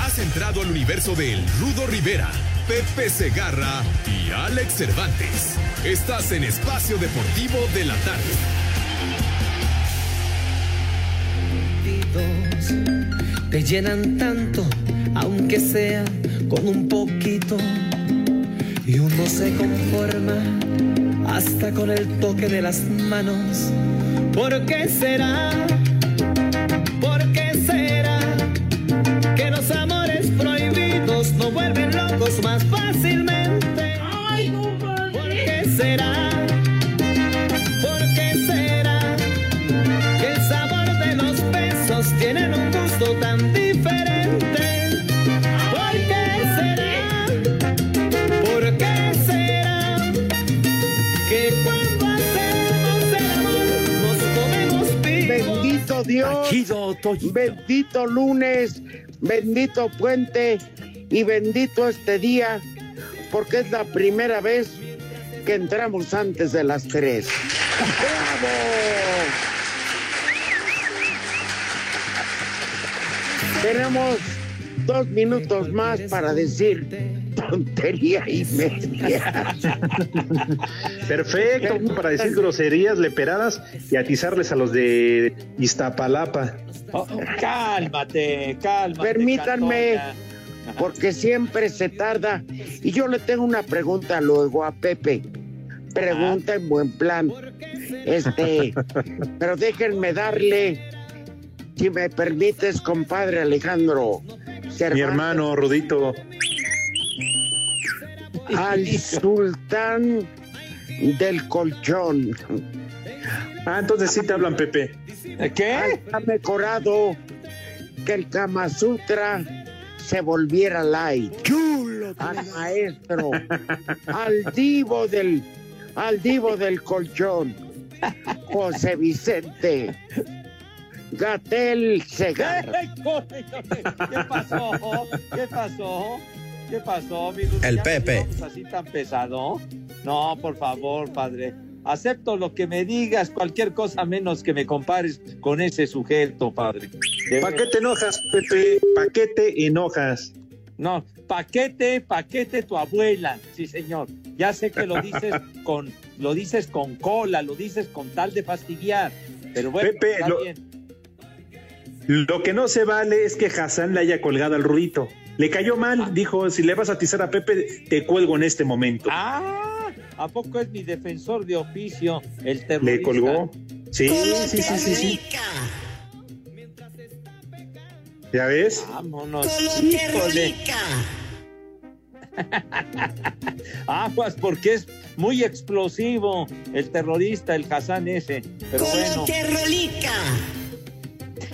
Has entrado al universo del Rudo Rivera, Pepe Segarra y Alex Cervantes. Estás en Espacio Deportivo de la Tarde. Te llenan tanto, aunque sea con un poquito. Y uno se conforma hasta con el toque de las manos. ¿Por qué será? Toyito. bendito lunes, bendito puente y bendito este día, porque es la primera vez que entramos antes de las tres. ¡Bravo! Tenemos dos minutos más para decir tontería y media. Perfecto, para decir groserías, leperadas y atizarles a los de Iztapalapa. Oh, cálmate, cálmate. Permítanme, porque siempre se tarda. Y yo le tengo una pregunta luego a Pepe. Pregunta en buen plan. Este, pero déjenme darle, si me permites, compadre Alejandro. Mi hermano Rudito. Al sultán del colchón. Ah, entonces sí te hablan, Pepe. ¿Qué? Ha mejorado que el Kama Sutra se volviera light. Al maestro, al divo del, al divo del colchón, José Vicente Gatel Segar. ¿Qué pasó? ¿Qué pasó? ¿Qué pasó, mi Rudo? El ¿Ya Pepe. así tan pesado? No, por favor, padre. Acepto lo que me digas, cualquier cosa menos que me compares con ese sujeto, padre. ¿Para qué te enojas, Pepe? ¿Para qué te enojas? No, paquete, paquete tu abuela, sí señor. Ya sé que lo dices con, lo dices con cola, lo dices con tal de fastidiar. Pero bueno, Pepe, está lo- bien. Lo que no se vale es que Hassan le haya colgado al Rudito. Le cayó mal, dijo, si le vas a atizar a Pepe, te cuelgo en este momento. Ah, ¿a poco es mi defensor de oficio el terrorista? Le colgó. Sí, sí, sí, sí, sí. ¿Ya ves? Vámonos. Aguas, porque es muy explosivo el terrorista, el Hassan ese. Pero bueno.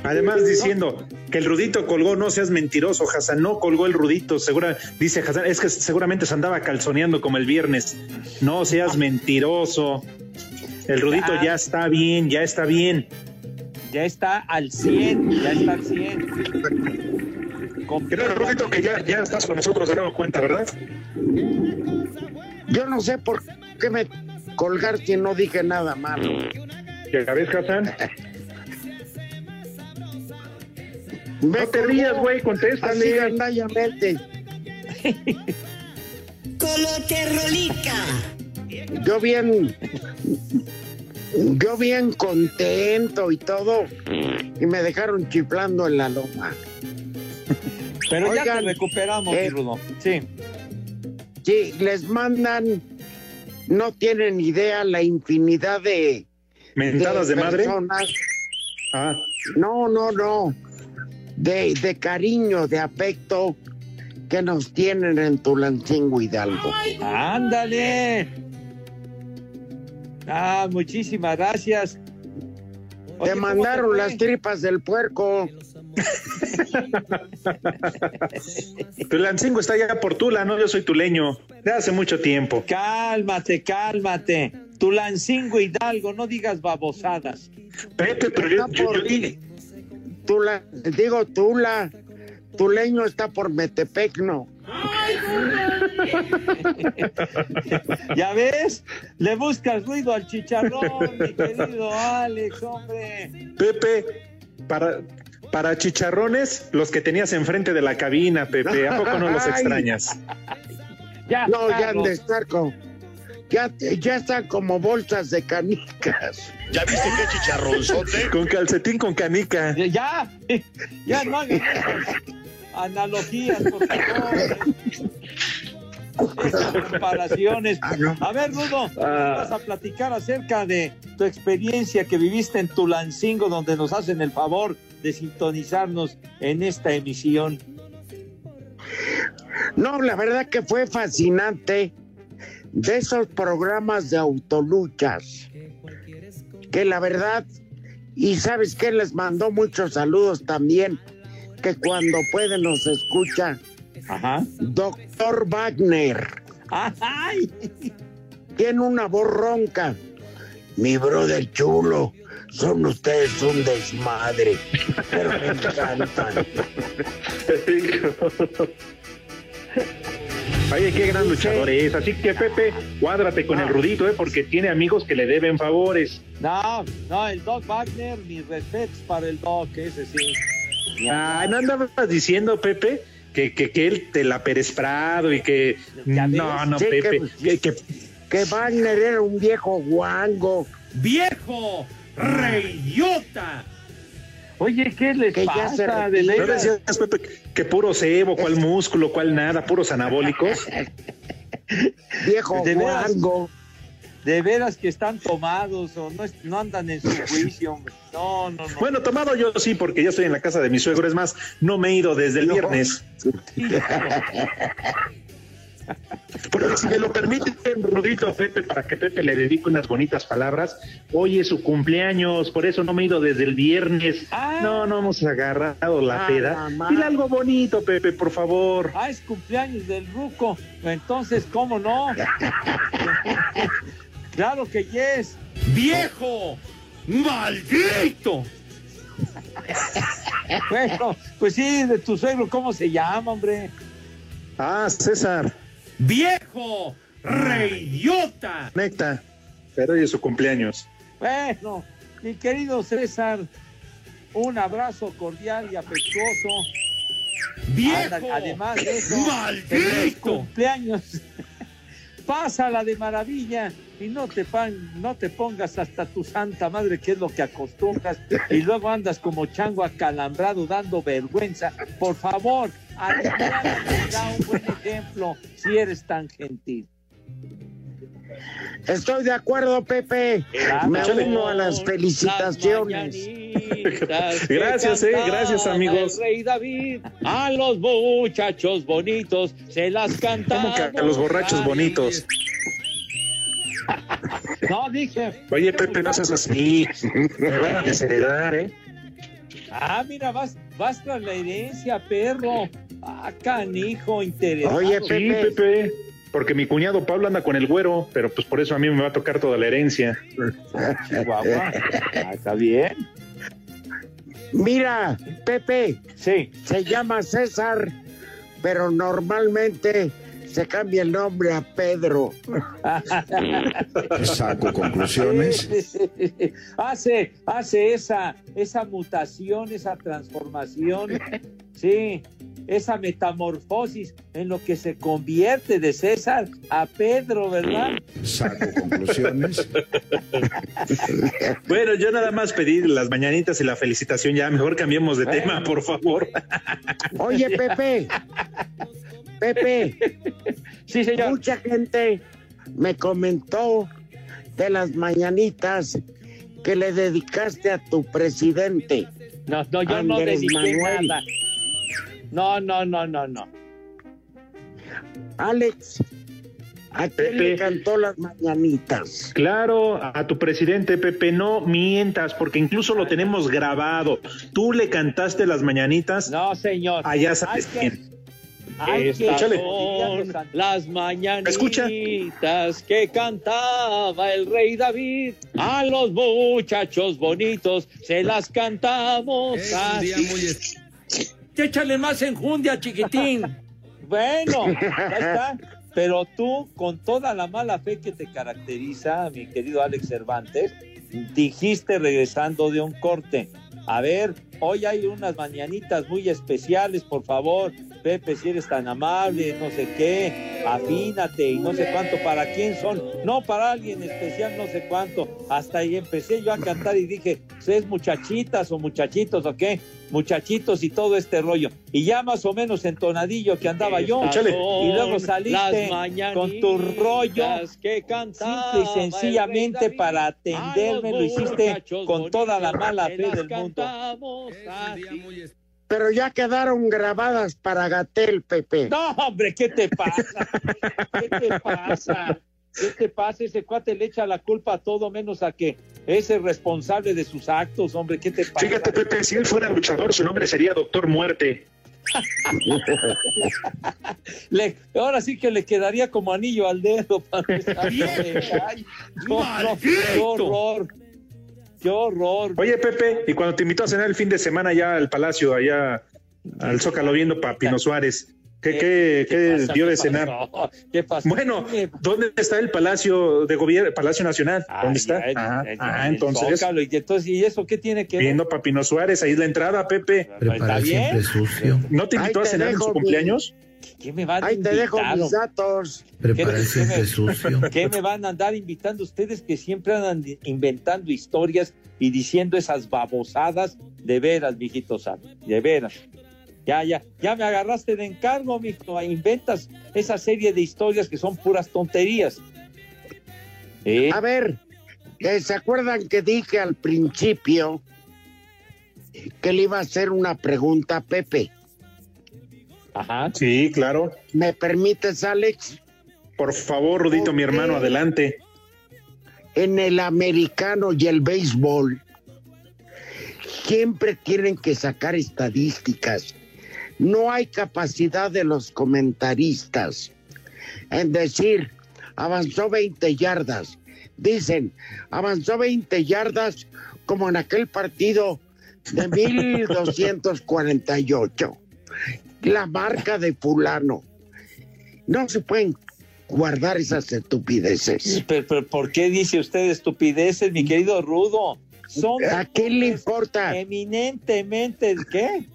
Además diciendo que el Rudito colgó, no seas mentiroso, Hassan, no colgó el Rudito, segura, dice Hassan, es que seguramente se andaba calzoneando como el viernes. No seas mentiroso. El Rudito ya está bien, ya está bien. Ya está al 100, ya está al 100. Creo, Rudito, que ya, ya estás con nosotros, de nuevo cuenta, ¿verdad? Yo no sé por qué me colgar si no dije nada malo. ¿Ya ves, Hassan? No te rías, güey, Así contéstale. gandallamente. Yo bien, yo bien contento y todo, y me dejaron chiflando en la loma. Pero ya te Oigan, recuperamos, eh. Sí. Sí, les mandan, no tienen idea la infinidad de... Mentadas de madre. personas. Ah, No, no, no. De, de cariño, de afecto que nos tienen en Tulancingo Hidalgo. Ándale. Ah, muchísimas gracias. Oye, Te ¿cómo mandaron las tripas del puerco. Tulancingo está allá por Tula, ¿no? Yo soy tuleño. De hace mucho tiempo. Cálmate, cálmate. Tulancingo Hidalgo, no digas babosadas. Pepe, pero yo, yo- por- yo dije- Tula, digo Tula. Tuleño está por Metepec, no. ¿Ya ves? Le buscas ruido al chicharrón, mi querido Alex, hombre. Pepe, para, para chicharrones, los que tenías enfrente de la cabina, Pepe, ¿a poco no los extrañas? Ya, No, ya han de estar con... Ya, ya están como bolsas de canicas. ¿Ya viste qué chicharronzote? Con calcetín con canica. Ya, ya no hagan analogías, por favor. Comparaciones. A ver, Rudo, vas a platicar acerca de tu experiencia que viviste en Tulancingo, donde nos hacen el favor de sintonizarnos en esta emisión. No, la verdad que fue fascinante de esos programas de autoluchas. Que la verdad, y sabes que les mandó muchos saludos también, que cuando puede nos escucha, Ajá. Doctor Wagner. ¡Ay! Tiene una voz ronca. Mi brother chulo, son ustedes un desmadre, pero me encantan. Oye, qué gran luchador es. Así que, Pepe, cuádrate con el Rudito, ¿eh? Porque tiene amigos que le deben favores. No, no, el Doc Wagner, mis respetos para el Doc, ese sí. Ah, ¿no andabas diciendo, Pepe? Que, que, que él te la Pérez Prado y que... No, no, Sí, Pepe. que- Que, que- Que Wagner era un viejo guango. ¡Viejo! ¡Reyota! Oye, ¿qué les Que pasa? De retiró. ¿No decías, Pepe, que puro cebo, cuál músculo, cuál nada, puros anabólicos? Viejo De veras. De veras que están tomados o no, no andan en su juicio, hombre. No, no, no. Bueno, tomado yo sí, porque ya estoy en la casa de mi suegro. Es más, no me he ido desde el viernes. Pero si me lo permiten, Rudito, Pepe, para que Pepe le dedique unas bonitas palabras. Hoy es su cumpleaños, por eso no me he ido desde el viernes. Ah. No, no hemos agarrado la Ah, peda. Dile algo bonito, Pepe, por favor. Ah, es cumpleaños del Ruco. Entonces, ¿cómo no? claro que yes. ¡Viejo! ¡Maldito! bueno, pues sí, de tu suegro, ¿cómo se llama, hombre? Ah, César, ¡Viejo! ¡Reyota! conecta. Pero hoy es su cumpleaños. Bueno, mi querido César, un abrazo cordial y afectuoso. Ándale, además de eso, feliz cumpleaños. Pásala de maravilla y no te, pan- no te pongas hasta tu santa madre, que es lo que acostumbras, y luego andas como chango acalambrado dando vergüenza. Por favor, adelante, da un buen ejemplo si eres tan gentil. Estoy de acuerdo, Pepe. Me uno a las felicitaciones. Gracias, eh, gracias, amigos. Rey David, a los muchachos bonitos se las cantamos. ¿Cómo que a los borrachos bonitos? No, dije. Oye, Pepe, no seas así. Me van a desheredar, ¿eh? Ah, mira, vas, vas tras la herencia, perro. Ah, canijo, interesante. Oye, Sí, Pepe. Pepe. Porque mi cuñado Pablo anda con el güero, pero pues por eso a mí me va a tocar toda la herencia. Chihuahua. Ah, está bien. Mira, Pepe, Sí. se llama César, pero normalmente se cambia el nombre a Pedro. Saco conclusiones. hace, hace esa, esa mutación, esa transformación. Sí, esa metamorfosis en lo que se convierte de César a Pedro, ¿verdad? Saco conclusiones. bueno, yo nada más pedir las mañanitas y la felicitación ya. Mejor cambiemos de tema, por favor. Oye, Pepe. Pepe. Sí, señor. Mucha gente me comentó de las mañanitas que le dedicaste a tu presidente. No, no, yo no Andrés dediqué Manuel. nada. No, no, no, no, no. Alex, ¿a quién le cantó las mañanitas? Claro, a tu presidente Pepe, no mientas, porque incluso lo tenemos grabado. Tú le cantaste las mañanitas. No, señor. Allá sabes Hay que- quién. Son las mañanitas Escucha. que cantaba el rey David. A los muchachos bonitos se las cantamos así. Échale más enjundia, chiquitín. bueno, ya está. Pero tú, con toda la mala fe que te caracteriza, mi querido Alex Cervantes, dijiste regresando de un corte. A ver, hoy hay unas mañanitas muy especiales, por favor. Pepe, si eres tan amable, no sé qué, afínate y no sé cuánto. ¿Para quién son? No, para alguien especial, no sé cuánto. Hasta ahí empecé yo a cantar y dije, ¿es muchachitas o muchachitos o qué? Muchachitos y todo este rollo. Y ya más o menos entonadillo que andaba yo. Y luego saliste con tu rollo que simple y sencillamente para atenderme lo hiciste con toda la mala fe del mundo. Pero ya quedaron grabadas para Gatel, Pepe. No, hombre, ¿qué te pasa? ¿Qué te pasa? ¿Qué te pasa? Ese cuate le echa la culpa a todo menos a que es el responsable de sus actos, hombre. ¿Qué te pasa? Fíjate, Pepe, si él fuera luchador, su nombre sería Doctor Muerte. Le- ahora sí que le quedaría como anillo al dedo para esa- Ay, no, no, qué horror. Qué horror. Oye, Pepe, y cuando te invitó a cenar el fin de semana ya al Palacio, allá al Zócalo viendo para Pino Suárez, ¿qué, qué, qué pasa? dio de ¿Qué cenar? pasó? ¿Qué pasó? Bueno, ¿dónde está el Palacio de Gobierno, Palacio Nacional? ¿Dónde está? Ah, el entonces, Zócalo, y entonces, ¿y eso qué tiene que ver? viendo para Pino Suárez, ahí es la entrada, Pepe. ¿Está bien? sucio. ¿No te invitó a te cenar en su cumpleaños? ¿Qué me van a Ahí te dejo invitar, mis datos. Prepara ¿Qué- siempre qué me- sucio. ¿Qué me van a andar invitando ustedes que siempre andan inventando historias y diciendo esas babosadas? De veras, mijito santo, de veras. Ya, ya, ya me agarraste de encargo, mijo. Inventas esa serie de historias que son puras tonterías. ¿Eh? A ver, ¿se acuerdan que dije al principio que le iba a hacer una pregunta a Pepe? Ajá. Sí, claro. ¿Me permites, Alex? Por favor, Rudito, mi hermano, adelante. En el americano y el béisbol siempre tienen que sacar estadísticas. No hay capacidad de los comentaristas en decir, avanzó 20 yardas. Dicen, avanzó 20 yardas como en aquel partido de 1248. La marca de fulano. No se pueden guardar esas estupideces. Pero, pero, ¿por qué dice usted estupideces, mi querido Rudo? Son ¿A quién le importa? eminentemente, ¿qué?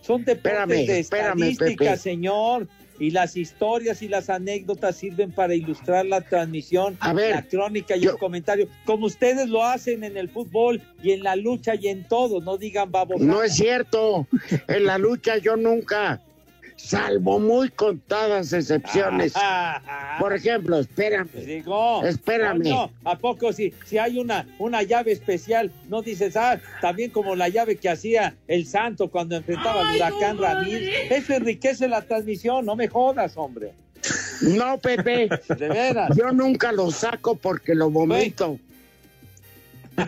Son deportes Espérame, de espérame, estadística, Pepe. señor. Y las historias y las anécdotas sirven para ilustrar la transmisión, A ver, la crónica y yo- el comentario, como ustedes lo hacen en el fútbol y en la lucha y en todo. No digan babos. No es cierto. En la lucha yo nunca, salvo muy contadas excepciones. Por ejemplo, espérame. Digo, Espérame. coño, ¿A poco si, si hay una, una llave especial, no dices, ah, también como la llave que hacía el Santo cuando enfrentaba al huracán Ramírez? Eso enriquece la transmisión, no me jodas, hombre. No, Pepe. De veras. Yo nunca lo saco porque lo vomito.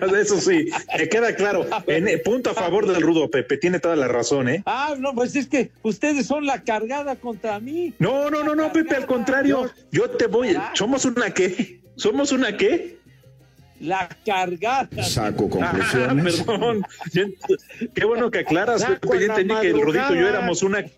Eso sí, me queda claro. En, eh, punto a favor del Rudo, Pepe, tiene toda la razón, ¿eh? Ah, no, pues es que ustedes son la cargada contra mí. No, no, no, no, Pepe, al contrario. Yo te voy. ¿Somos una qué? ¿Somos una qué? La cargada. Saco Ah, conclusiones. perdón. Qué bueno que aclaras. Yo entendí que el Rudito y yo éramos una.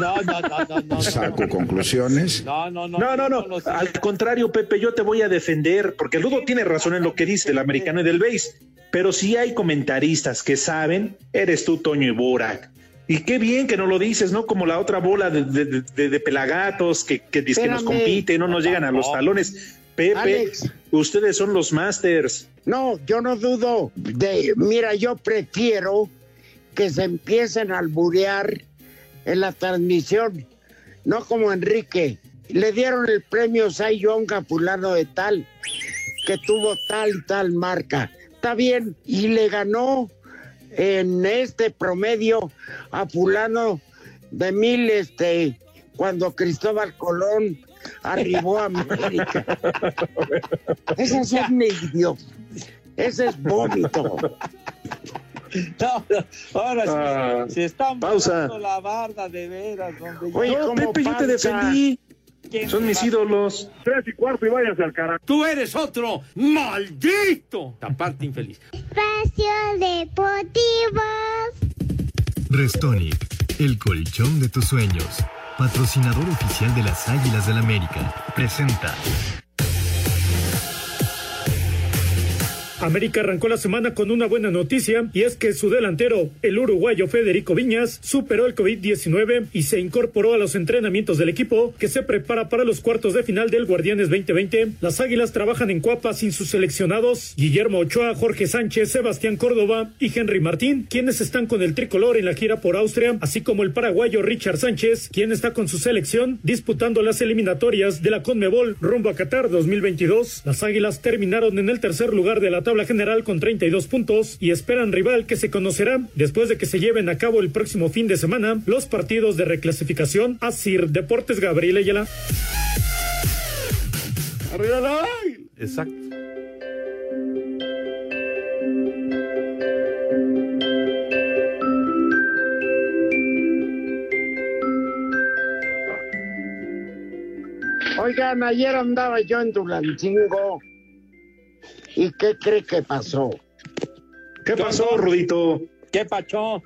No, no, no, no, no. Saco conclusiones. No, no, no. No, no, no. no, Al contrario, Pepe, yo te voy a defender, porque el Rudo tiene razón en lo que dice del americano y del base. Pero si hay comentaristas que saben, eres tú, Toño y Burak. Y qué bien que no lo dices, ¿no? Como la otra bola de, de- de- de pelagatos que, que, que nos Espérame. compite, no nos llegan a los talones. Pepe, Alex. ustedes son los masters. No, yo no dudo. De, mira, yo prefiero que se empiecen a alburear en la transmisión, no como Enrique. Le dieron el premio Young a fulano de tal, que tuvo tal y tal marca. Está bien, y le ganó en este promedio a fulano de mil, este, cuando Cristóbal Colón arribó a América. Ese es un idiota. Ese es vómito. No, no, ahora sí, Ah, se están pausa. la barda de veras. Donde Oye, ¿cómo Pepe, yo te defendí. ¿Quién Son mis ídolos. Tres y cuarto y váyanse al carajo. Tú eres otro maldito. Taparte infeliz. Espacio Deportivo. Restonic, el colchón de tus sueños. Patrocinador oficial de las Águilas del América. Presenta. América arrancó la semana con una buena noticia y es que su delantero, el uruguayo Federico Viñas, superó el COVID-19 y se incorporó a los entrenamientos del equipo que se prepara para los cuartos de final del Guardianes 2020. Las Águilas trabajan en Cuapa sin sus seleccionados Guillermo Ochoa, Jorge Sánchez, Sebastián Córdoba y Henry Martín, quienes están con el tricolor en la gira por Austria, así como el paraguayo Richard Sánchez, quien está con su selección disputando las eliminatorias de la Conmebol rumbo a Qatar 2022. Las Águilas terminaron en el tercer lugar de la general con 32 puntos y esperan rival que se conocerá después de que se lleven a cabo el próximo fin de semana los partidos de reclasificación a Sir Deportes Gabriel Ayala. Arriba la Exacto. Oigan, ayer andaba yo en Tulancingo. ¿Y qué cree que pasó? ¿Qué pasó, Rudito? ¿Qué pachó?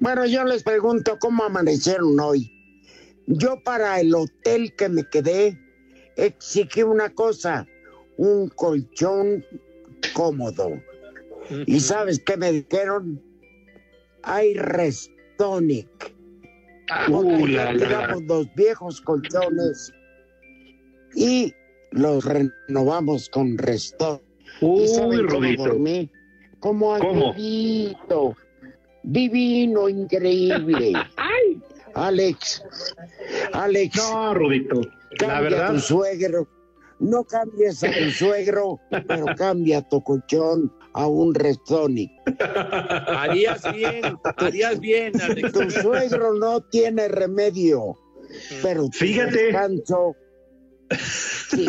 Bueno, yo les pregunto cómo amanecieron hoy. Yo para el hotel que me quedé exigí una cosa, un colchón cómodo. ¿Y sabes qué me dijeron? Hay Restonic. Uh, la, la. Tiramos los viejos colchones y los renovamos con Restonic. ¿Y Uy, saben cómo dormí? Como ¿Cómo? Divino, increíble. Alex, Alex, No, Rudito. La a verdad, tu suegro. No cambies a tu suegro, pero cambia tu colchón a un Restonic. Harías bien, harías bien, Alex. Tu suegro no tiene remedio, pero tu Fíjate. descanso, sí.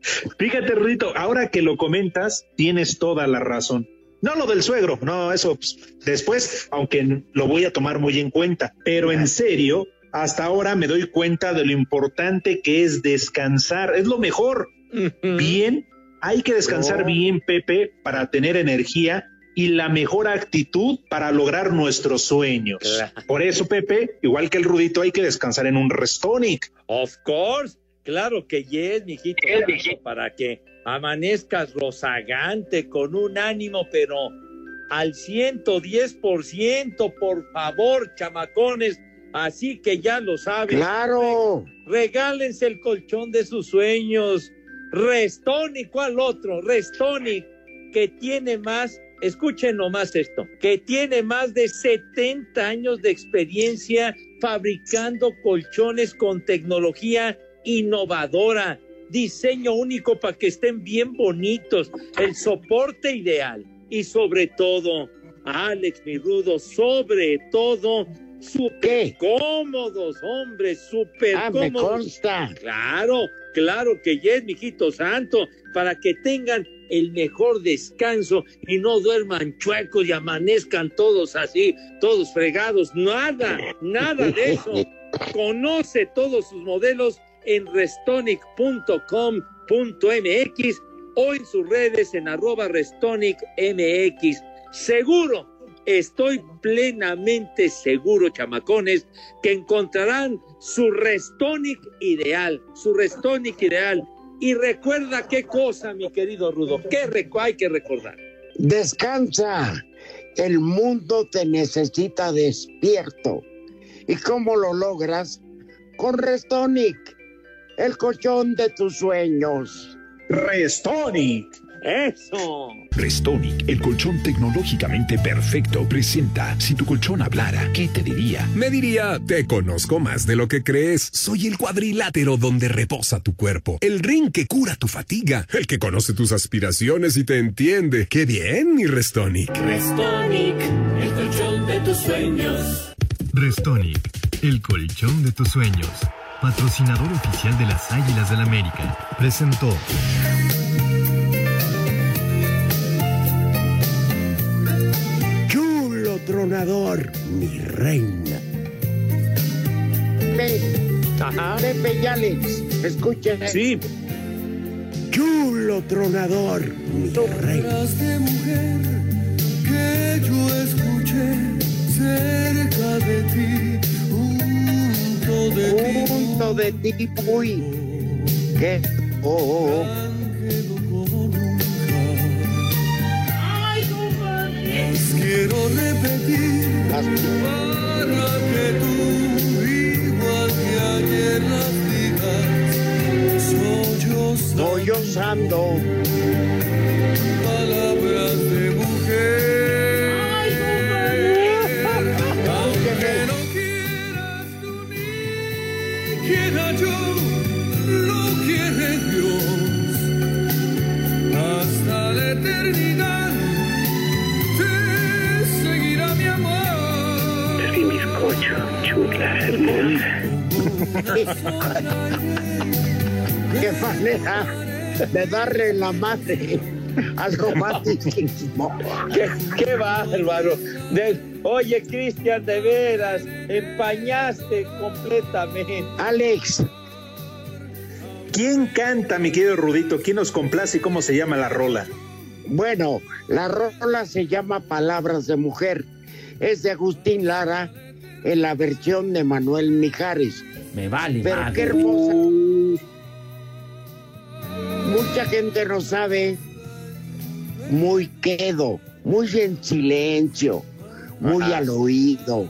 fíjate, Rudito, ahora que lo comentas, tienes toda la razón. No lo del suegro, no, eso pues, después, aunque lo voy a tomar muy en cuenta, pero en serio, hasta ahora me doy cuenta de lo importante que es descansar, es lo mejor. Bien, hay que descansar No. bien, Pepe, para tener energía y la mejor actitud para lograr nuestros sueños. Claro. Por eso, Pepe, igual que el Rudito, hay que descansar en un Restonic. Of course. Claro que yes, mijito. Para que amanezcas rozagante con un ánimo, pero al 110%, por favor, chamacones. Así que ya lo saben. Claro. Regálense el colchón de sus sueños. Restonic, ¿cuál otro? Restonic, que tiene más, escuchen nomás esto, que tiene más de 70 años de experiencia fabricando colchones con tecnología innovadora, diseño único para que estén bien bonitos, el soporte ideal y sobre todo, Alex, mi rudo, sobre todo, súper cómodos, hombre, súper Ah, me cómodos. consta. Claro, claro que ya es, mijito santo, para que tengan el mejor descanso y no duerman chuecos y amanezcan todos así, todos fregados. Nada, nada de eso. Conoce todos sus modelos en restonic.com.mx o en sus redes en arroba restonicmx. Seguro, estoy plenamente seguro, chamacones, que encontrarán su Restonic ideal, su Restonic ideal. Y recuerda qué cosa, mi querido Rudo, qué hay que recordar. Descansa el mundo te necesita despierto. ¿Y cómo lo logras? Con Restonic, el colchón de tus sueños. Restonic. Eso. Restonic, el colchón tecnológicamente perfecto, presenta Si tu colchón hablara, ¿qué te diría? Me diría, te conozco más de lo que crees. Soy el cuadrilátero donde reposa tu cuerpo, el ring que cura tu fatiga, el que conoce tus aspiraciones y te entiende. ¡Qué bien, mi Restonic! Restonic, el colchón de tus sueños. Restonic, el colchón de tus sueños. Patrocinador oficial de las Águilas del América. Presentó. Chulo tronador, mi reina. Ajá. Pepe y Alex, escuchen. Sí. Chulo tronador, mi reina. de mujer que yo escuché cerca de ti, junto de ti. Uy. ¿Qué? Oh, quiero repetir para que tú, igual que ayer, las digas. Soy yo Sollozando. Qué manera de darle la madre al romanticismo. Qué, qué bárbaro. De- oye, Cristian, de veras, empañaste completamente. Alex, ¿Quién canta, mi querido Rudito? ¿Quién nos complace y cómo se llama la rola? bueno, la rola se llama Palabras de Mujer. Es de Agustín Lara en la versión de Manuel Mijares. Me vale, Pero madre. qué hermosa. Mucha gente no sabe. Muy quedo, muy en silencio, muy Ajá. al oído.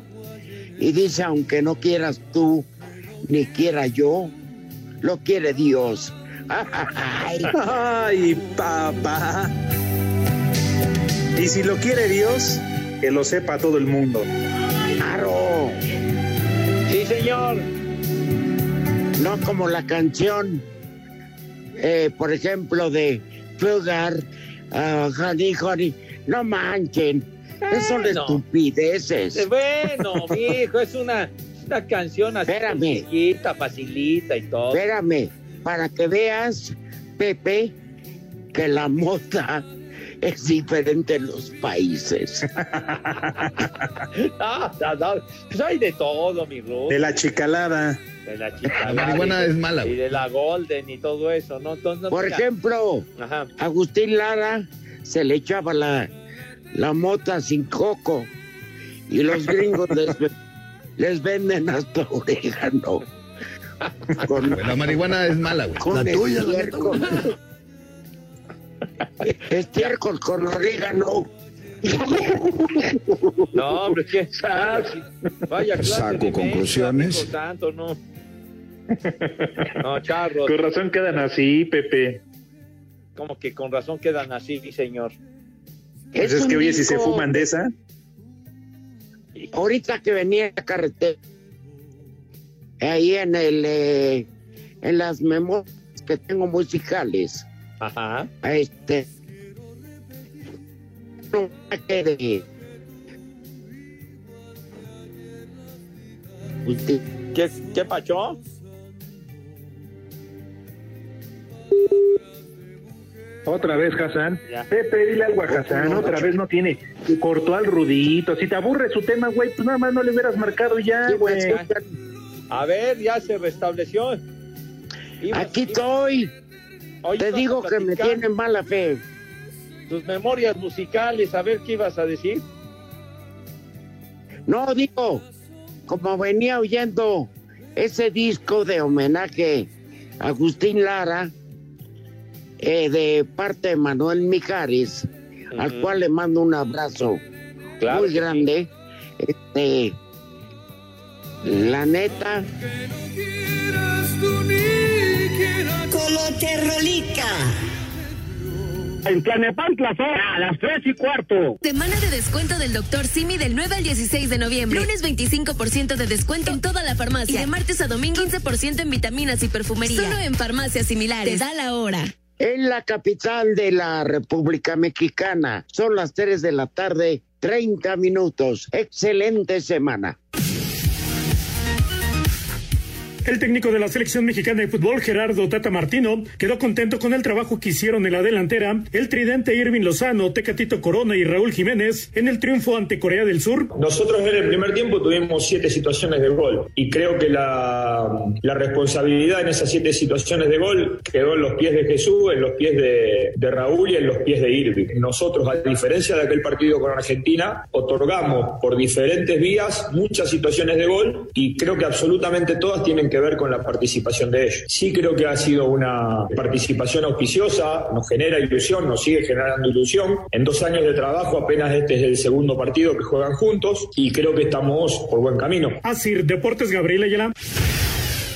Y dice, aunque no quieras tú, ni quiera yo, lo quiere Dios. Ay, Ay, papá. Y si lo quiere Dios, que lo sepa todo el mundo. claro. Sí, señor. No como la canción, eh, por ejemplo, de Sugar, ah, Honey, Honey. No manchen. Eso son Bueno. estupideces. Eh, Bueno, mijo, es una, una canción así Espérame. sencillita, facilita y todo. Espérame, para que veas, Pepe, que la mota es diferente en los países. No, no, no, pues hay de todo, mi Ruth. De la chicalada. De la chica. La marihuana es mala, Y de la Golden y todo eso, ¿no? Entonces, Por mira, ejemplo, Ajá. Agustín Lara se le echaba la, la mota sin coco y los gringos les, les venden hasta orégano. Con, La marihuana es mala, güey. con estiércol. Estiércol con orégano. No, hombre, ¿qué? Vaya clase Saco conclusiones. santo, no. No, charros. Con razón quedan así, Pepe. Como que con razón quedan así, sí, señor. Pues es un que oye, si se fuman de esa. Ahorita que venía a carretera, ahí en el eh, en las memorias que tengo musicales, Ajá. este ¿Qué, qué pachó? Otra vez, Hassan. Ya. Pepe, dile algo a Hassan. Otra vez no tiene. Cortó al Rudito. Si te aburre su tema, güey, pues nada más no le hubieras marcado ya, Sí, güey. pues, A ver, ya se restableció. Ibas- Aquí ibas- estoy. Hoy Te digo que me tienen mala fe. Tus memorias musicales, a ver qué ibas a decir. No, digo, como venía oyendo ese disco de homenaje a Agustín Lara, eh, de parte de Manuel Mijares, al cual le mando un abrazo muy grande. Este, la neta, Coloterrolica. En Tlanepantla, a las 3 y cuarto. Semana de descuento del Dr. Simi del 9 al 16 de noviembre. Lunes 25% de descuento en toda la farmacia. Y de martes a domingo 15% en vitaminas y perfumería. Solo en farmacias similares. Te da la hora. en la capital de la República Mexicana, son las 3 de la tarde, 30 minutos. Excelente semana. El técnico de la selección mexicana de fútbol, Gerardo Tata Martino, quedó contento con el trabajo que hicieron en la delantera el tridente Irving Lozano, Tecatito Corona y Raúl Jiménez en el triunfo ante Corea del Sur. Nosotros en el primer tiempo tuvimos siete situaciones de gol y creo que la, responsabilidad en esas siete situaciones de gol quedó en los pies de Jesús, en los pies de, de Raúl y en los pies de Irving. Nosotros, a diferencia de aquel partido con Argentina, otorgamos por diferentes vías muchas situaciones de gol y creo que absolutamente todas tienen que ver con la participación de ellos. Sí creo que ha sido una participación auspiciosa, nos genera ilusión, nos sigue generando ilusión. En dos años de trabajo apenas este es el segundo partido que juegan juntos y creo que estamos por buen camino. Así, Deportes Gabriel Ayala.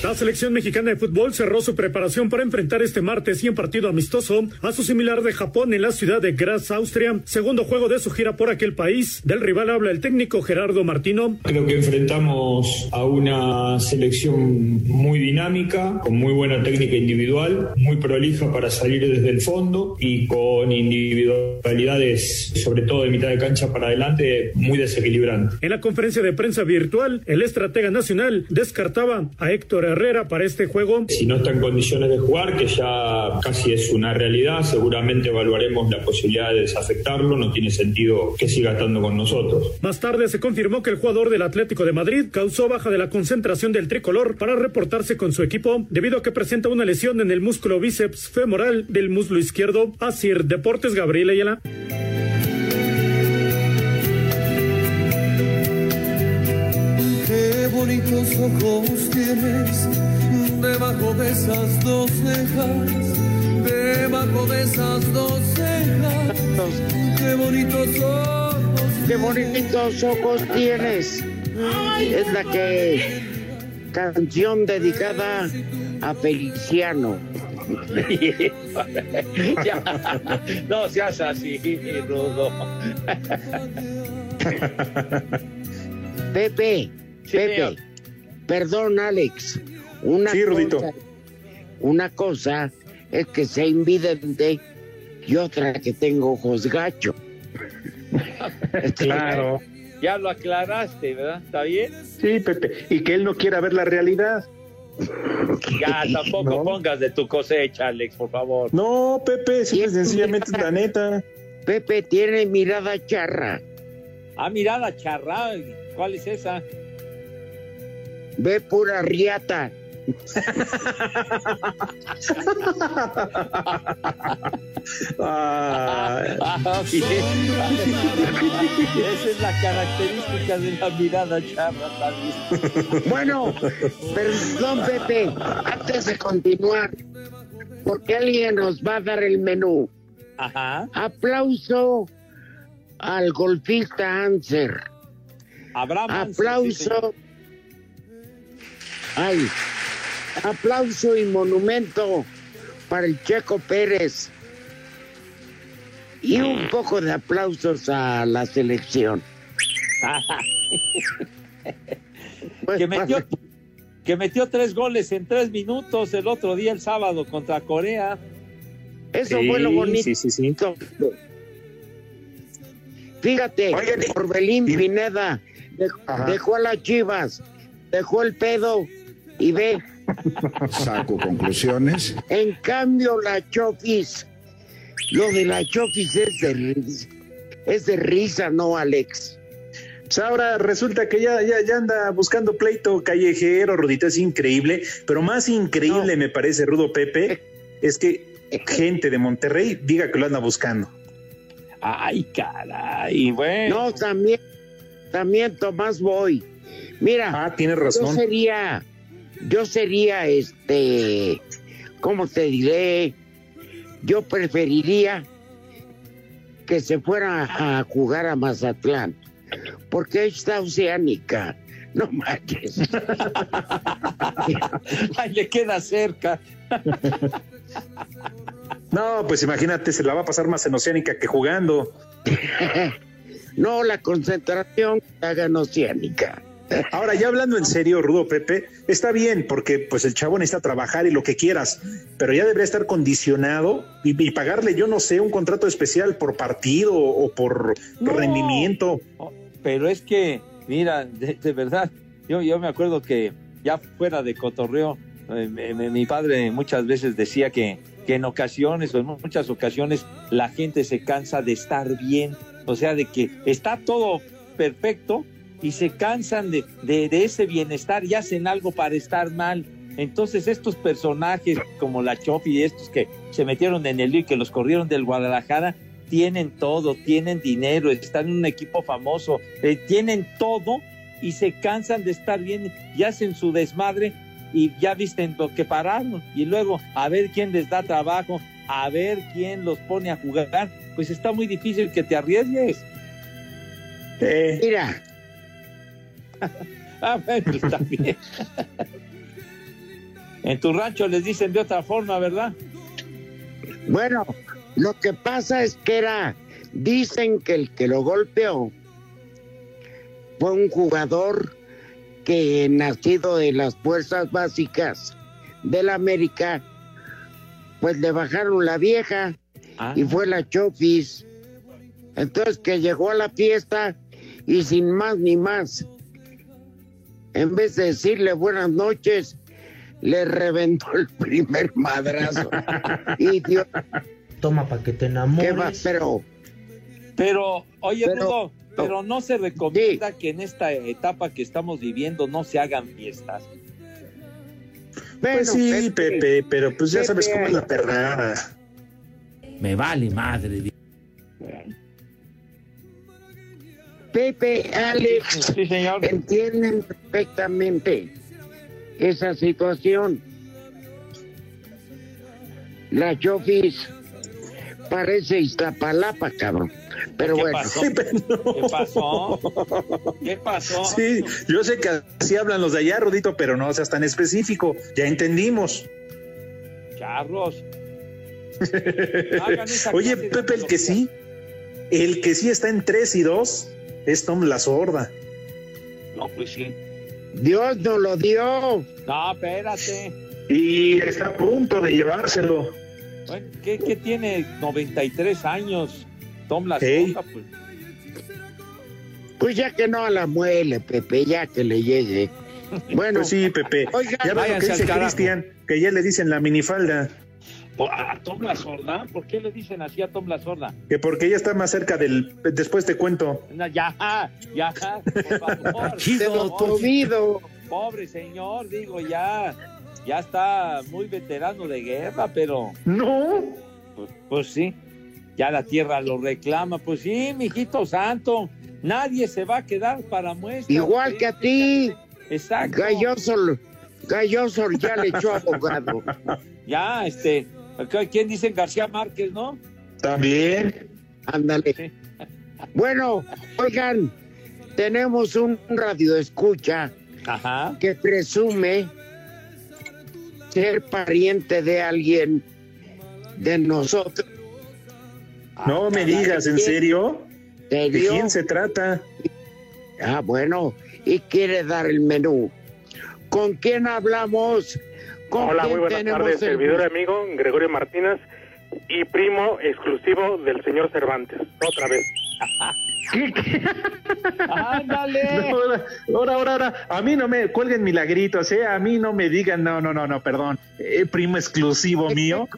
La selección mexicana de fútbol cerró su preparación para enfrentar este martes y en partido amistoso a su similar de Japón en la ciudad de Graz, Austria. Segundo juego de su gira por aquel país. Del rival habla el técnico Gerardo Martino. Creo que enfrentamos a una selección muy dinámica, con muy buena técnica individual, muy prolija para salir desde el fondo y con individualidades, sobre todo de mitad de cancha para adelante, muy desequilibrantes. En la conferencia de prensa virtual, el estratega nacional descartaba a Héctor Herrera para este juego. Si no está en condiciones de jugar, que ya casi es una realidad, seguramente evaluaremos la posibilidad de desafectarlo, no tiene sentido que siga estando con nosotros. Más tarde se confirmó que el jugador del Atlético de Madrid causó baja de la concentración del tricolor para reportarse con su equipo debido a que presenta una lesión en el músculo bíceps femoral del muslo izquierdo. Asir Deportes Gabriel Ayala. Bonitos ojos tienes debajo de esas dos cejas, debajo de esas dos cejas. Qué bonitos ojos. Qué bonitos ojos tienes. Es la que canción dedicada a Feliciano. Ya, no seas así, Rudo. Pepe, Pepe, perdón, Alex. Una Sí, Rudito. cosa, una cosa es que sea invidente y otra que tengo ojos gacho. Claro. Ya lo aclaraste, ¿verdad? ¿Está bien? Sí, Pepe. Y que él no quiera ver la realidad. Ya, tampoco No. pongas de tu cosecha, Alex, por favor. No, Pepe, simple sencillamente la neta. Pepe tiene mirada charra. Ah, mirada charra. ¿Cuál es esa? Ve pura riata. Esa es la característica de la mirada charra, también. Bueno, perdón, Pepe, antes de continuar, porque alguien nos va a dar el menú. Ajá. Aplauso al golfista Anser. Abraham Anser, sí, Aplauso. Ay, aplauso y monumento para el Checo Pérez. Y un poco de aplausos a la selección. Pues, que, metió, que metió tres goles en tres minutos el otro día, el sábado, contra Corea. Eso Sí, fue lo bonito. sí, sí, sí. Fíjate, y- Orbelín y- Pineda dejó a las chivas, dejó el pedo y ve, Saco conclusiones. en cambio la Chofis, lo de la Chofis es de risa, es de risa, ¿no, Alex? Pues ahora resulta que ya, ya, ya anda buscando pleito callejero, Rudito, es increíble. Pero más increíble me parece, Rudo Pepe, es que gente de Monterrey diga que lo anda buscando. Ay, caray, bueno. No, también, también Tomás Boy. Mira, Ah, tienes yo razón. sería, yo sería este, ¿cómo te diré? Yo preferiría que se fuera a jugar a Mazatlán. porque está oceánica. No manches. Ay, le queda cerca. No, pues imagínate, se la va a pasar más en Oceánica que jugando. no, la concentración haga en Oceánica. Ahora, ya hablando en serio, Rudo Pepe, está bien, porque pues el chavo necesita trabajar y lo que quieras, pero ya debería estar condicionado y, pagarle, yo no sé, un contrato especial por partido o por rendimiento. Pero es que, mira, de, verdad, yo, yo me acuerdo que ya fuera de cotorreo, eh, mi padre muchas veces decía que, que en ocasiones o en muchas ocasiones la gente se cansa de estar bien, o sea, de que está todo perfecto y se cansan de, de, ese bienestar y hacen algo para estar mal. Entonces estos personajes como la Chofi y estos que se metieron en el y que los corrieron del Guadalajara, tienen todo, tienen dinero, están en un equipo famoso, eh, tienen todo y se cansan de estar bien y hacen su desmadre y ya visten lo que pararon y luego a ver quién les da trabajo, a ver quién los pone a jugar, pues está muy difícil que te arriesgues. Mira, ah, bueno, está bien. en tu rancho les dicen de otra forma, ¿verdad? Bueno, lo que pasa es que era, dicen que el que lo golpeó fue un jugador que nacido de las fuerzas básicas de la América, pues le bajaron la vieja y fue la Chofis. Entonces que llegó a la fiesta y sin más ni más en vez de decirle buenas noches, le reventó el primer madrazo. y Dios. Toma para que te enamores. Va, pero. Pero, oye, pero, pero no se recomienda que en esta etapa que estamos viviendo no se hagan fiestas. Pues sí, Pepe, pero pues ya sabes cómo es la perrada. Me vale madre. Pepe, Alex, entienden perfectamente esa situación. La Chofis parece Iztapalapa, cabrón. Pero ¿Qué bueno. Pasó? ¿Qué pasó? ¿Qué pasó? Sí, yo sé que así hablan los de allá, Rudito, pero no seas tan específico. Ya entendimos. Charros. Oye, Pepe, el que sí, el que sí está en 3 y 2 es Tom la sorda. No, pues sí. Dios nos lo dio. No, espérate. Y está a punto de llevárselo. Bueno, ¿qué, qué tiene 93 años? Tom la sorda, pues. Pues ya que no la muele, Pepe, ya que le llegue. Bueno, pues sí, Pepe. Oiga, ya ves lo que dice Cristian, que ya le dicen la minifalda. ¿A Tom la sorda? ¿Por qué le dicen así a Tom la sorda? Que porque ella está más cerca del. Después te cuento. No, ya, ya, por favor. Chido, Pobre señor, digo, ya. Ya está muy veterano de guerra, pero. No. Pues, pues sí. Ya la tierra lo reclama. Pues sí, mijito santo. Nadie se va a quedar para muestra. Igual que a ti. Exacto. Galloso, Galloso ya le echó abogado. ya, este. ¿Quién dice García Márquez, no? También. Ándale. Bueno, oigan, tenemos un radio escucha Ajá. que presume ser pariente de alguien de nosotros. No me digas, ¿en serio? ¿De quién se trata? Ah, bueno, y quiere dar el menú. ¿Con quién hablamos? ¿Con Hola, quién muy buenas tenemos tardes, el servidor y amigo Gregorio Martínez y primo exclusivo del señor Cervantes. Otra vez. ¡Ándale! ahora, ahora, ahora, a mí no me cuelguen milagritos, ¿eh? A mí no me digan, no, no, no, no, perdón. Eh, primo exclusivo mío.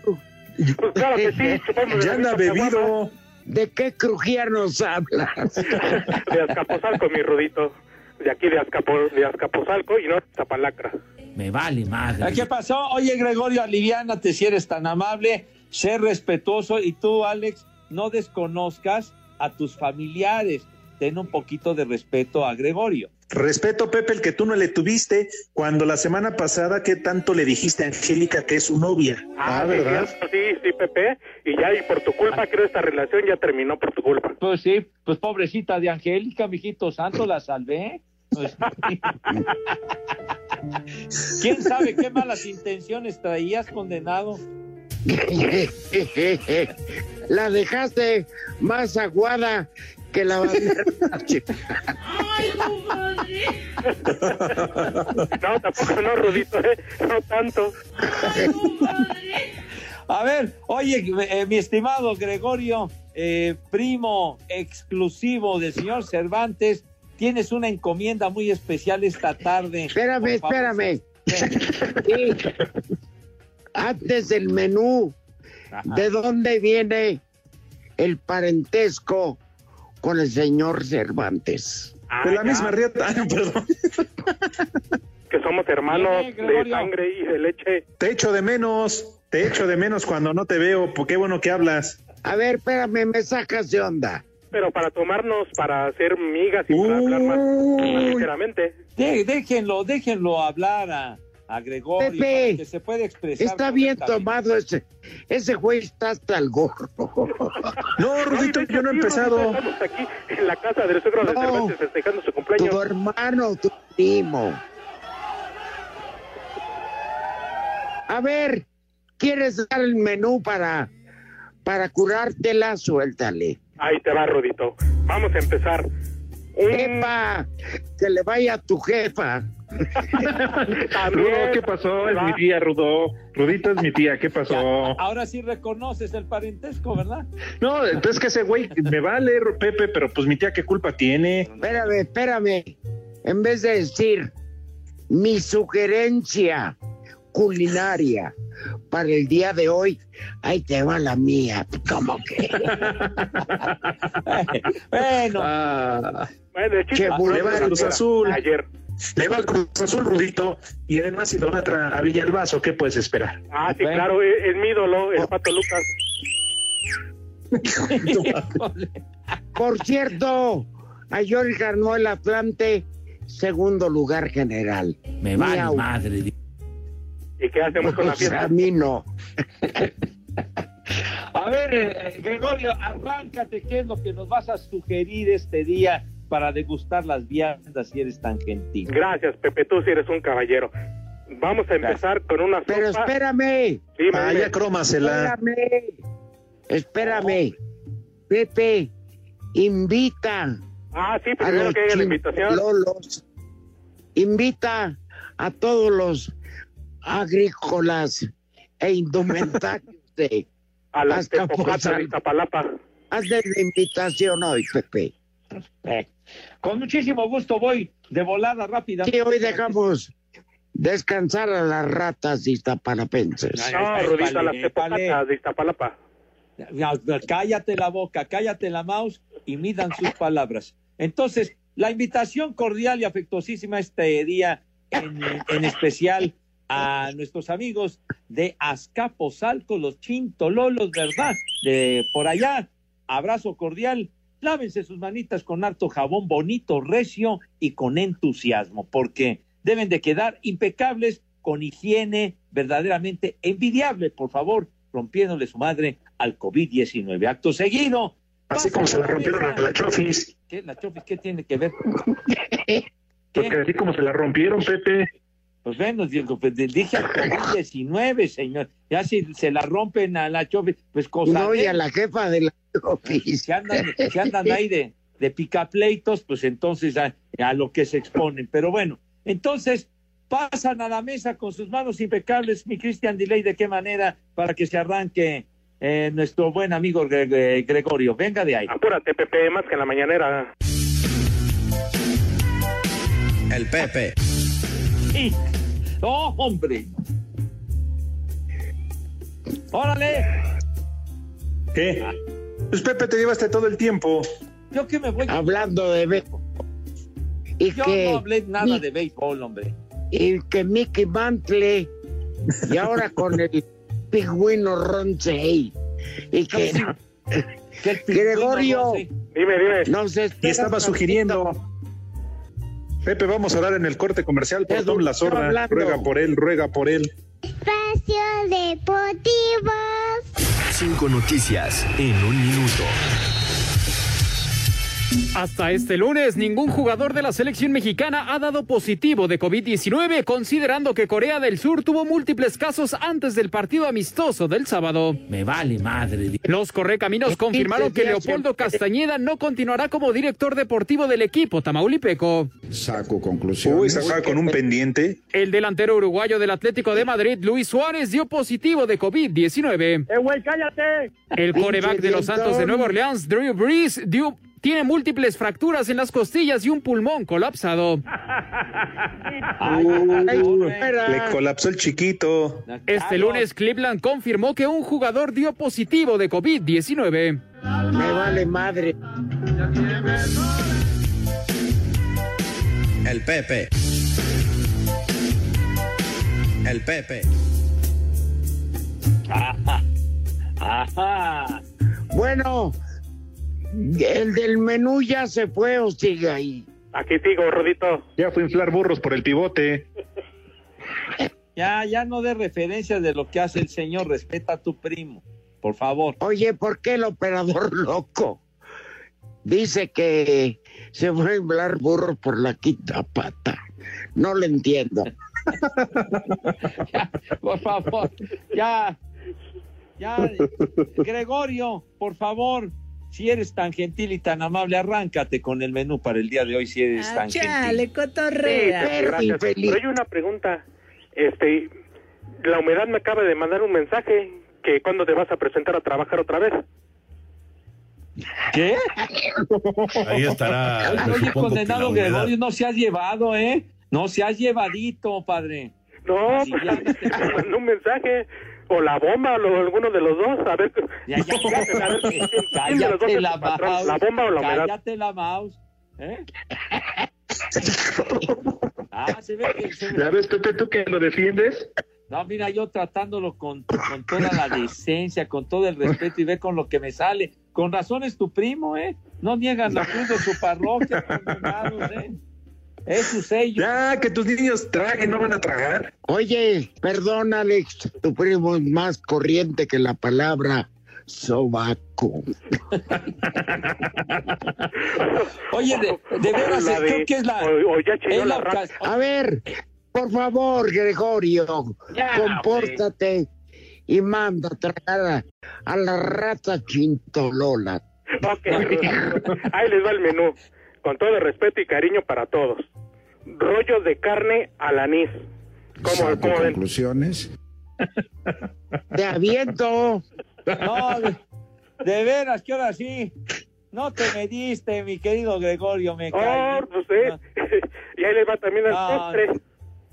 Pues claro que sí, Ya anda bebido. ¿De qué crujía nos hablas? De Azcapotzalco, mi Rudito. De aquí de, Azcapo, de Azcapotzalco y no de Zapalacra. Me vale madre. ¿Qué pasó? Oye, Gregorio, aliviánate si eres tan amable, sé respetuoso y tú, Alex, no desconozcas a tus familiares. Ten un poquito de respeto a Gregorio. Respeto, Pepe, el que tú no le tuviste cuando la semana pasada, ¿qué tanto le dijiste a Angélica que es su novia? Ah, ¿verdad? Sí, sí, Pepe. Y ya, y por tu culpa, creo esta relación ya terminó por tu culpa. Pues sí, pues pobrecita de Angélica, mijito santo, la salvé. ¿Quién sabe qué malas intenciones traías, condenado? la dejaste más aguada que la bandera. no, tampoco no, Rudito, ¿eh? no tanto. A ver, oye, eh, mi estimado Gregorio, eh, primo exclusivo del señor Cervantes, tienes una encomienda muy especial esta tarde. Espérame, espérame. Sí. Antes del menú, ¿de dónde viene el parentesco con el señor Cervantes? de la misma rieta, ah, perdón. Que somos hermanos de sangre y de leche. Te echo de menos, te echo de menos cuando no te veo, porque qué bueno que hablas. A ver, espérame, me sacas de onda. Pero para tomarnos, para hacer migas y para hablar más, más ligeramente. De- déjenlo, déjenlo hablar a, a Gregorio Pepe, para que se puede expresar. Está bien tomado ese. Ese güey está hasta el gorro. No, Rudito, yo no he empezado. Estamos aquí en la casa del suegro de No. Cervantes festejando su cumpleaños. Tu hermano, tu primo. A ver, ¿quieres dar el menú para, para curártela? Suéltale. Ahí te va, Rudito. Vamos a empezar. Jefa, que le vaya a tu jefa. Rudo, ¿qué pasó? Es mi tía, Rudo. Rudito es mi tía, ¿qué pasó? Ahora sí reconoces el parentesco, ¿verdad? No, entonces que ese güey me vale, Pepe, pero pues mi tía, ¿qué culpa tiene? Espérame, espérame. En vez de decir mi sugerencia culinaria para el día de hoy, ahí te va la mía. ¿Cómo que? bueno. Bueno, el chiste- Che, Le va al Cruz Azul. Ayer. Le va al Cruz Azul, Rudito. Y además idolatra a Villalbazo, ¿qué puedes esperar? Ah, sí, claro, es, es mi ídolo, el Pato Lucas. Por cierto, ayer ganó el Atlante, segundo lugar general. Me vale Miau. madre. ¿Y qué hacemos con la fiesta? a mí no. A ver, eh, Gregorio, arráncate, ¿qué es lo que nos vas a sugerir este día para degustar las viandas si eres tan gentil? Gracias, Pepe, tú sí eres un caballero. Vamos a empezar con una sopa. Pero espérame. Dime, Ah, ya crómasela. Espérame. Espérame. Pepe, invita Ah, sí, primero que haya la invitación. chilolos. Invita a todos los agrícolas e indumentarios de A las Azcapotzalco. de. Hazle la invitación hoy, Pepe. Eh, Con muchísimo gusto voy de volada rápida. Sí, hoy dejamos descansar a las ratas iztapalapenses. No, Rudito, a las tepocatas de Iztapalapa. Cállate la boca, cállate la mouse y midan sus palabras. Entonces, la invitación cordial y afectuosísima este día, en, en especial a nuestros amigos de Azcapotzalco, los chintololos, ¿verdad? De por allá, abrazo cordial. Lávense sus manitas con harto jabón bonito, recio y con entusiasmo, porque deben de quedar impecables con higiene verdaderamente envidiable, por favor, rompiéndole su madre al COVID-19. Acto seguido. Así como se la rompieron a la Chofis. ¿Qué? ¿La Chofis qué tiene que ver? Porque así como se la rompieron, Pepe. Pues bueno, digo, pues, dije al COVID-19, señor. Ya si se la rompen a la Chofis, pues cosa No, y a la jefa de la si andan, si andan ahí de, de picapleitos, pues entonces a, a lo que se exponen. Pero bueno, entonces pasan a la mesa con sus manos impecables, mi Cristian Diley, ¿de qué manera? Para que se arranque eh, nuestro buen amigo Gre- Gre- Gregorio. Venga de ahí. Apúrate, Pepe, más que en la mañanera. El Pepe. Sí. ¡Oh, hombre! ¡Órale! ¿Qué? Pues Pepe, te llevaste todo el tiempo. ¿Yo qué me voy? Hablando de béisbol. Y Yo que, no hablé nada de béisbol, hombre. y que Mickey Mantle, y ahora con el pingüino Ronsey. Y que, Que el pingüino Gregorio, Dime, dime. nos estaba sugiriendo. Pepe, vamos a orar en el corte comercial por Tom La Zorra. hablando. Ruega por él, ruega por él. Espacio Deportivo. Cinco noticias en un minuto. Hasta este lunes, ningún jugador de la selección mexicana ha dado positivo de COVID-19, considerando que Corea del Sur tuvo múltiples casos antes del partido amistoso del sábado. Me vale madre. Los correcaminos confirmaron que Leopoldo Castañeda no continuará como director deportivo del equipo tamaulipeco. Saco conclusiones. Uy, sacaba con un pendiente. El delantero uruguayo del Atlético de Madrid, Luis Suárez, dio positivo de COVID-19. ¡Eh, güey, cállate! El coreback de los Santos de Nueva Orleans, Drew Brees, dio- tiene múltiples fracturas en las costillas y un pulmón colapsado. Le colapsó el chiquito. Este lunes, Cleveland confirmó que un jugador dio positivo de COVID-19. Me vale madre. El Pepe. El Pepe. Ajá. Bueno, el del menú ya se fue o sigue ahí. Aquí sigo, Rudito. Ya fue a inflar burros por el pivote. Ya, ya no de referencias de lo que hace el señor. Respeta a tu primo, por favor. Oye, ¿por qué el operador loco dice que se fue a inflar burro por la quinta pata? No lo entiendo. Por favor, ya, ya, Gregorio, por favor, si eres tan gentil y tan amable, arráncate con el menú para el día de hoy, si eres Ah, tan chale, gentil. cotorrea. Sí, gracias. Pero hay una pregunta. Este, la humedad me acaba de mandar un mensaje que cuándo te vas a presentar a trabajar otra vez. ¿Qué? Ahí estará. Oye, condenado. Gregorio, no se has llevado, ¿eh? No se has llevadito, padre. No, pues, me mandó un mensaje. O la bomba, o alguno de los dos. A ver, Ya, ya, a ver, ¿quién- quién de los dos Cállate es la mouse. ¿La bomba o la humedad? Cállate la mouse. ¿eh? Ah, se ve que... se ve- ¿Ya ves, Pepe, tú que lo defiendes? No, mira, yo tratándolo con, con toda la decencia, con todo el respeto y ve con lo que me sale. Con razón es tu primo, ¿eh? No niegan la cruz de su parroquia, condenados, ¿eh? Es su sello. Ya, que tus niños traguen, no van a tragar. Oye, perdón, Alex, tu primo es más corriente que la palabra sobaco. Oye, de, de veras, La eh, de- creo que es la... o- o ya es la la rata. ocas- A ver, por favor, Gregorio, Ya, compórtate y manda a tragar a, a la rata chintolola. Ok, ahí les va el menú. Con todo el respeto y cariño para todos. Rollos de carne al anís. ¿Cómo, Saco cómo ven? conclusiones. Te aviento. No, de, de veras, que ahora sí. No te mediste, mi querido Gregorio, me Oh, cae. pues eh. y ahí les va también el Ah. postre.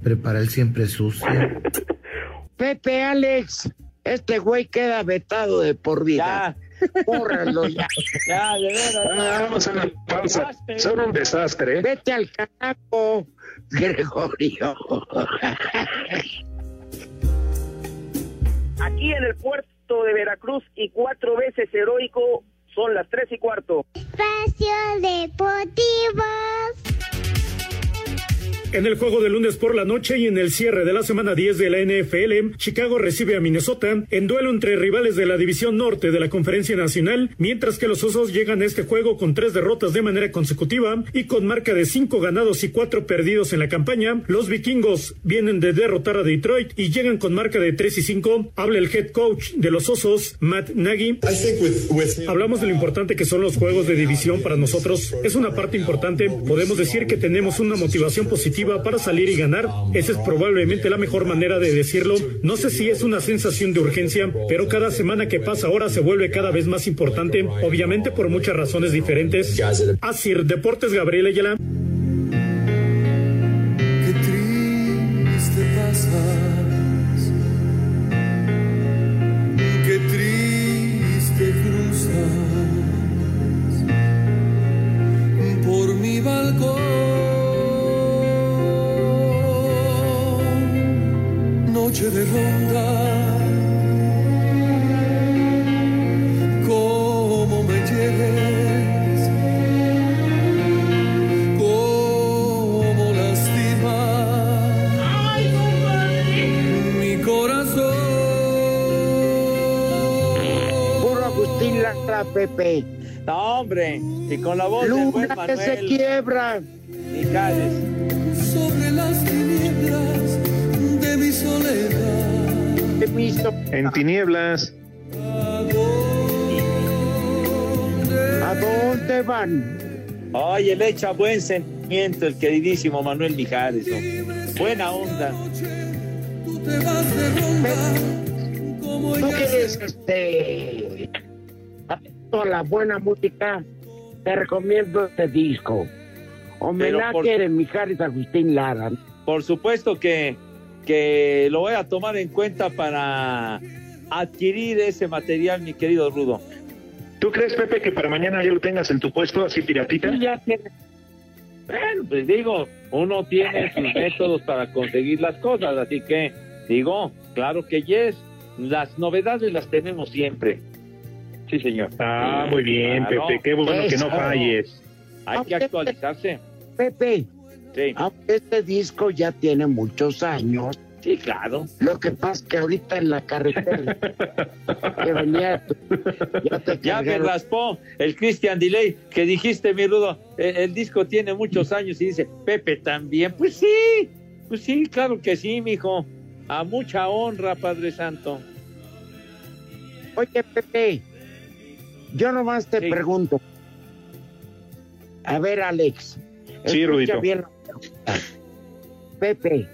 Prepara el siempre sucio. Pepe, Alex, este güey queda vetado de por vida. Bórralo ya. Ya, de veras. Ah, vamos a una pausa. Son un desastre, ¿eh? Vete al carajo, Gregorio. Aquí en el puerto de Veracruz y cuatro veces heroico son las tres y cuarto. Espacio Deportivo. En el juego de lunes por la noche y en el cierre de la semana 10 de la NFL, Chicago recibe a Minnesota en duelo entre rivales de la División Norte de la Conferencia Nacional, mientras que los Osos llegan a este juego con tres derrotas de manera consecutiva y con marca de cinco ganados y cuatro perdidos en la campaña. Los vikingos vienen de derrotar a Detroit y llegan con marca de 3 y 5. Habla el head coach de los Osos, Matt Nagy. Hablamos de lo importante que son los juegos de división para nosotros. Es una parte importante. Podemos decir que tenemos una motivación positiva para salir y ganar. Esa es probablemente la mejor manera de decirlo. No sé si es una sensación de urgencia, pero cada semana que pasa ahora se vuelve cada vez más importante, obviamente por muchas razones diferentes. Así, Deportes Gabriel Ayala. Pepe. No, hombre, y con la voz del buen Luna que se Manuel quiebra. Mijares. sobre las tinieblas de mi soledad. He visto En tinieblas. a dónde van. Oye, le echa buen sentimiento el queridísimo Manuel Mijares. ¿no? Buena onda. Tú te vas de ronda como ¿Tú ya quieres sé. este toda la buena música? Te recomiendo este disco. Homenaje por- de Mijares Agustín Lara. Por supuesto que, que lo voy a tomar en cuenta para adquirir ese material, mi querido Rudo. ¿Tú crees, Pepe, que para mañana ya lo tengas en tu puesto así piratita? Sí, ya tiene. Bueno, pues digo, uno tiene sus métodos para conseguir las cosas, así que digo, claro que yes, las novedades las tenemos siempre. Sí, señor. Ah, muy bien, Claro. Pepe. Qué bueno que no falles. Hay que actualizarse. Pepe, Sí, aunque este disco ya tiene muchos años, sí, claro. lo que pasa es que ahorita en la carretera que venía, ya te Ya me raspó el Christian Delay que dijiste, mi Rudo. El, el disco tiene muchos años y dice, Pepe también. Pues sí, pues sí, claro que sí, mijo. A mucha honra, Padre Santo. Oye, Pepe, yo nomás te Sí. pregunto. A ver, Alex. Sí, Rudito. bien. Pepe,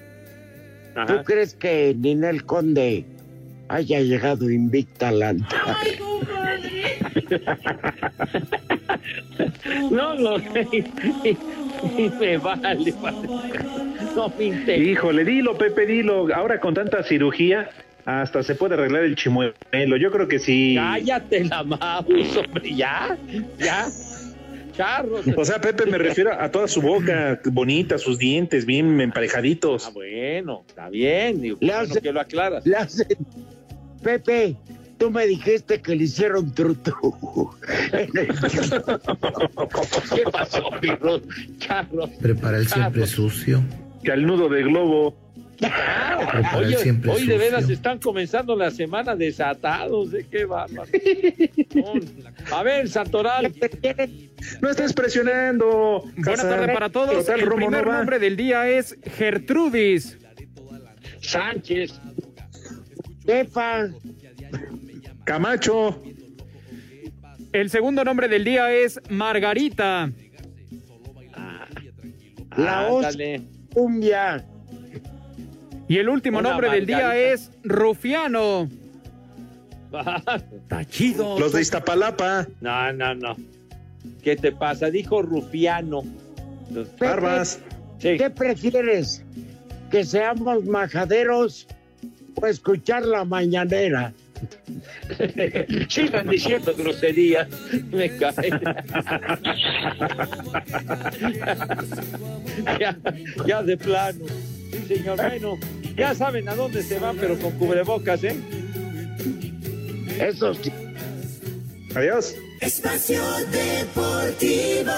¿tú crees que Ninel Conde haya llegado invicta al antro? No lo sé. Y me vale, Padre. No me interesa. Híjole, dilo, Pepe, dilo. Ahora con tanta cirugía, hasta se puede arreglar el chimuelo. Yo creo que sí. Cállate la mouse, hombre, ya, ya. Charros. O sea, Pepe, me refiero a toda su boca bonita, sus dientes bien emparejaditos. Ah, bueno, está bien. Digo, Le bueno hace- que lo aclaras. Le hacen- Pepe, tú me dijiste que le hicieron truto. ¿Qué pasó, mi Rudo? Charros. Prepara el siempre sucio. Que al nudo de globo. Oye, siempre hoy de veras están comenzando la semana desatados, ¿de qué bárbaro? A ver, Santoral. No estés presionando. Buena Casa. tarde para todos. Total, El primer nombre del día es Gertrudis. Sánchez. Jefa, Camacho. El segundo nombre del día es Margarita. la os cumbia. Y el último Una nombre del día es Rufiano. Está chido. Los de Iztapalapa. No, no, no. ¿Qué te pasa? Dijo Rufiano. Pepe, Barbas. Sí. ¿Qué prefieres? ¿Que seamos majaderos o escuchar la mañanera? Sigan diciendo groserías. Me cae. ya, ya de plano. Sí, señor. Bueno, ya saben a dónde se van, pero con cubrebocas, ¿eh? Eso sí. Adiós. Espacio Deportivo.